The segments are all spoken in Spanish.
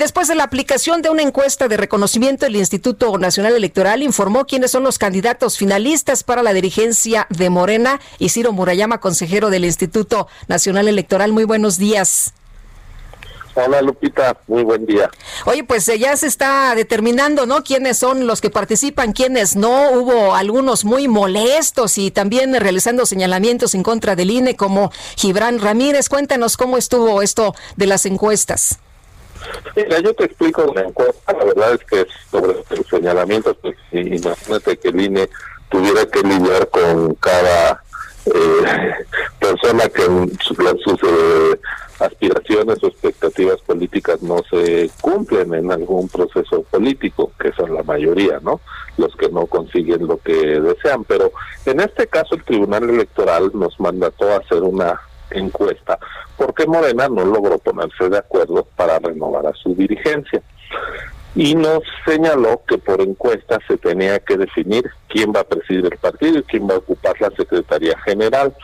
Después de la aplicación de una encuesta de reconocimiento, el Instituto Nacional Electoral informó quiénes son los candidatos finalistas para la dirigencia de Morena. Y Ciro Murayama, consejero del Instituto Nacional Electoral, muy buenos días. Hola Lupita, muy buen día. Oye, pues eh, ya se está determinando, ¿no? ¿Quiénes son los que participan, quiénes no? Hubo algunos muy molestos y también realizando señalamientos en contra del INE como Gibran Ramírez. Cuéntanos cómo estuvo esto de las encuestas. Mira, yo te explico la verdad es que sobre los señalamientos, pues imagínate que el INE tuviera que lidiar con cada eh, persona que sus, sus eh, aspiraciones o expectativas políticas no se cumplen en algún proceso político, que son la mayoría, ¿no? Los que no consiguen lo que desean. Pero en este caso el Tribunal Electoral nos mandató a hacer una encuesta porque Morena no logró ponerse de acuerdo para renovar a su dirigencia. Y nos señaló que por encuesta se tenía que definir quién va a presidir el partido y quién va a ocupar la Secretaría General.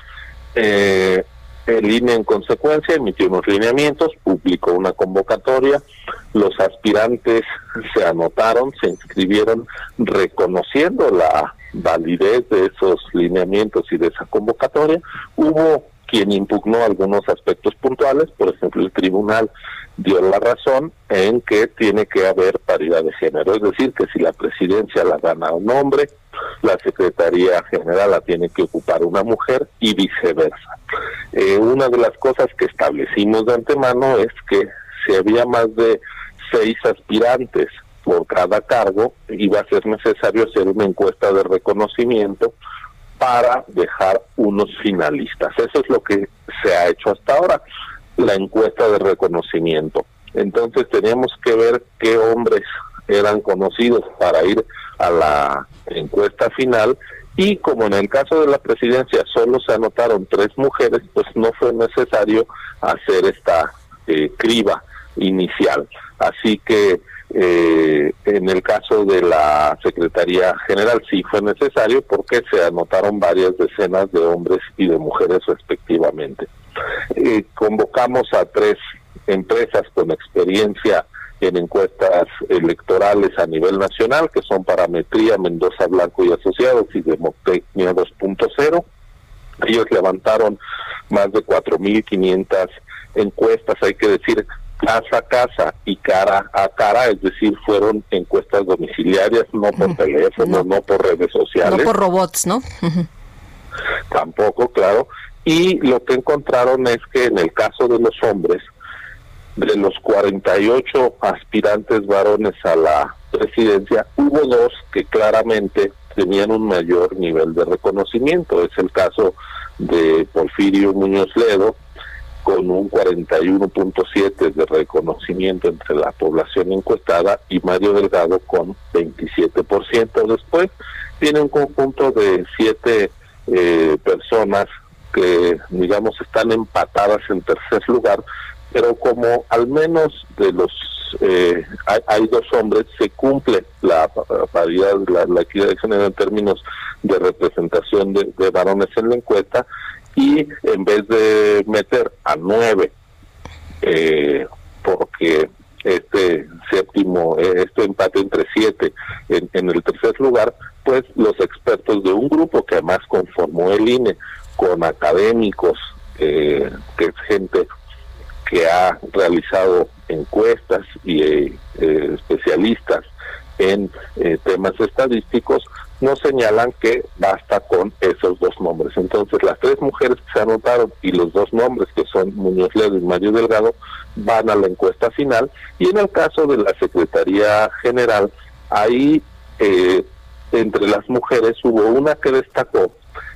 Eh, el INE en consecuencia emitió unos lineamientos, publicó una convocatoria, los aspirantes se anotaron, se inscribieron reconociendo la validez de esos lineamientos y de esa convocatoria. Hubo quien impugnó algunos aspectos puntuales, por ejemplo, el tribunal dio la razón en que tiene que haber paridad de género, es decir, que si la presidencia la gana un hombre, la Secretaría General la tiene que ocupar una mujer y viceversa. Eh, una de las cosas que establecimos de antemano es que si había más de seis aspirantes por cada cargo, iba a ser necesario hacer una encuesta de reconocimiento para dejar unos finalistas. Eso es lo que se ha hecho hasta ahora, la encuesta de reconocimiento. Entonces teníamos que ver qué hombres eran conocidos para ir a la encuesta final y como en el caso de la presidencia solo se anotaron tres mujeres, pues no fue necesario hacer esta eh, criba inicial. Así que eh, en el caso de la Secretaría General sí fue necesario porque se anotaron varias decenas de hombres y de mujeres respectivamente. Eh, convocamos a tres empresas con experiencia en encuestas electorales a nivel nacional, que son Parametría, Mendoza Blanco y Asociados y Demotecnia 2.0. Ellos levantaron más de 4.500 encuestas, hay que decir, casa a casa y cara a cara, es decir, fueron encuestas domiciliarias, no por teléfono, no. por redes sociales. No por robots, ¿no? Tampoco, claro. Y lo que encontraron es que en el caso de los hombres, de los 48 aspirantes varones a la presidencia, hubo dos que claramente tenían un mayor nivel de reconocimiento. Es el caso de Porfirio Muñoz Ledo, con un 41.7 de reconocimiento entre la población encuestada y Mario Delgado con 27%. Después tiene un conjunto de siete eh, personas que, digamos, están empatadas en tercer lugar, pero como al menos de los eh, hay, dos hombres, se cumple la paridad, la, equidad de género en términos de representación de varones en la encuesta, y en vez de meter a nueve, eh, porque este séptimo, eh, este empate entre siete en, en, el tercer lugar, pues los expertos de un grupo que además conformó el INE con académicos, eh, que es gente que ha realizado encuestas y eh, especialistas en temas estadísticos, nos señalan que basta con esos dos nombres. Entonces, las tres mujeres que se anotaron y los dos nombres, que son Muñoz Ledo y Mario Delgado, van a la encuesta final. Y en el caso de la Secretaría General, ahí eh, entre las mujeres hubo una que destacó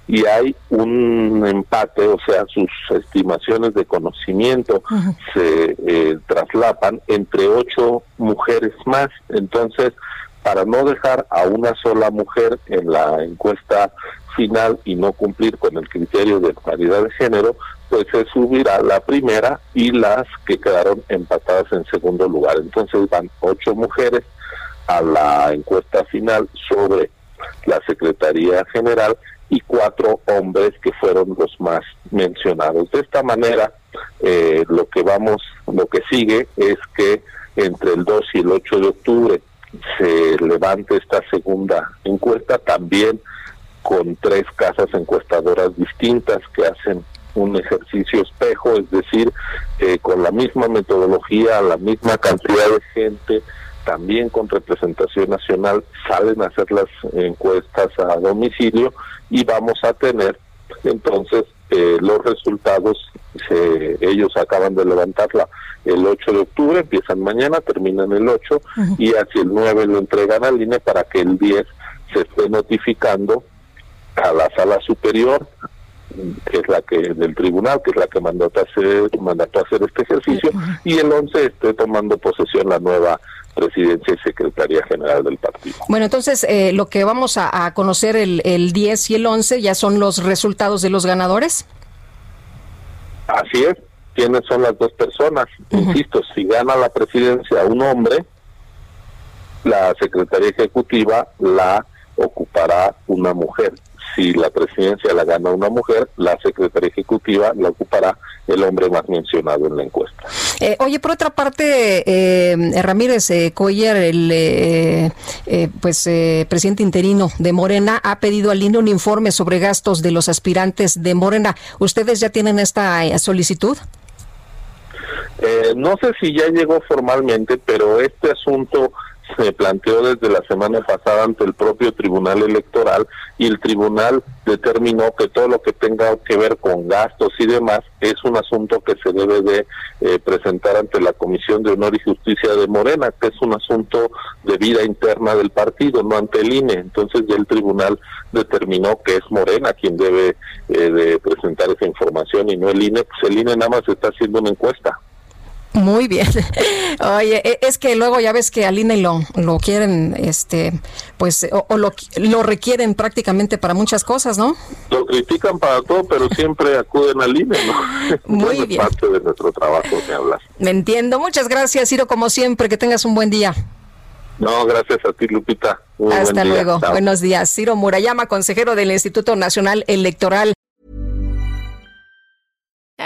y hay un empate, o sea, sus estimaciones de conocimiento se eh, traslapan entre ocho mujeres más. Entonces, para no dejar a una sola mujer en la encuesta final y no cumplir con el criterio de paridad de género, pues se subirá la primera y las que quedaron empatadas en segundo lugar. Entonces van ocho mujeres a la encuesta final sobre la Secretaría General y cuatro hombres que fueron los más mencionados. De esta manera, eh, lo que vamos, lo que sigue es que entre el 2 y el 8 de octubre se levante esta segunda encuesta, también con tres casas encuestadoras distintas que hacen un ejercicio espejo, es decir, eh, con la misma metodología, la misma cantidad de gente, también con representación nacional, salen a hacer las encuestas a domicilio y vamos a tener entonces eh, los resultados, ellos acaban de levantarla el 8 de octubre, empiezan mañana, terminan el 8 y hacia el 9 lo entregan al INE para que el 10 se esté notificando a la sala superior que es la que del tribunal, que es la que mandó a hacer, mandató a hacer este ejercicio, y el 11 esté tomando posesión la nueva presidencia y secretaría general del partido. Bueno, entonces eh, lo que vamos a, conocer el, el 10 y el 11 ya son los resultados de los ganadores. Así es, quiénes son las dos personas. Insisto, si gana la presidencia un hombre, la secretaría ejecutiva la ocupará una mujer si la presidencia la gana una mujer, la secretaria ejecutiva la ocupará el hombre más mencionado en la encuesta. Eh, oye, por otra parte, eh, Ramírez eh, Coyer, el eh, pues presidente interino de Morena, ha pedido al INE un informe sobre gastos de los aspirantes de Morena. ¿Ustedes ya tienen esta solicitud? no sé si ya llegó formalmente, pero este asunto se planteó desde la semana pasada ante el propio Tribunal Electoral y el Tribunal determinó que todo lo que tenga que ver con gastos y demás es un asunto que se debe de eh, presentar ante la Comisión de Honor y Justicia de Morena, que es un asunto de vida interna del partido, no ante el INE. Entonces ya el Tribunal determinó que es Morena quien debe eh, de presentar esa información y no el INE, pues el INE nada más está haciendo una encuesta. Muy bien. Oye, e, es que luego ya ves que al INE lo, lo quieren, este, pues, o, lo, lo, requieren prácticamente para muchas cosas, ¿no? Lo critican para todo, pero siempre acuden al INE, ¿no? Muy bien. Es parte de nuestro trabajo, me hablas. Me entiendo. Muchas gracias, Ciro, como siempre. Que tengas un buen día. No, gracias a ti, Lupita. Hasta luego. Buenos días. Ciro Murayama, consejero del Instituto Nacional Electoral.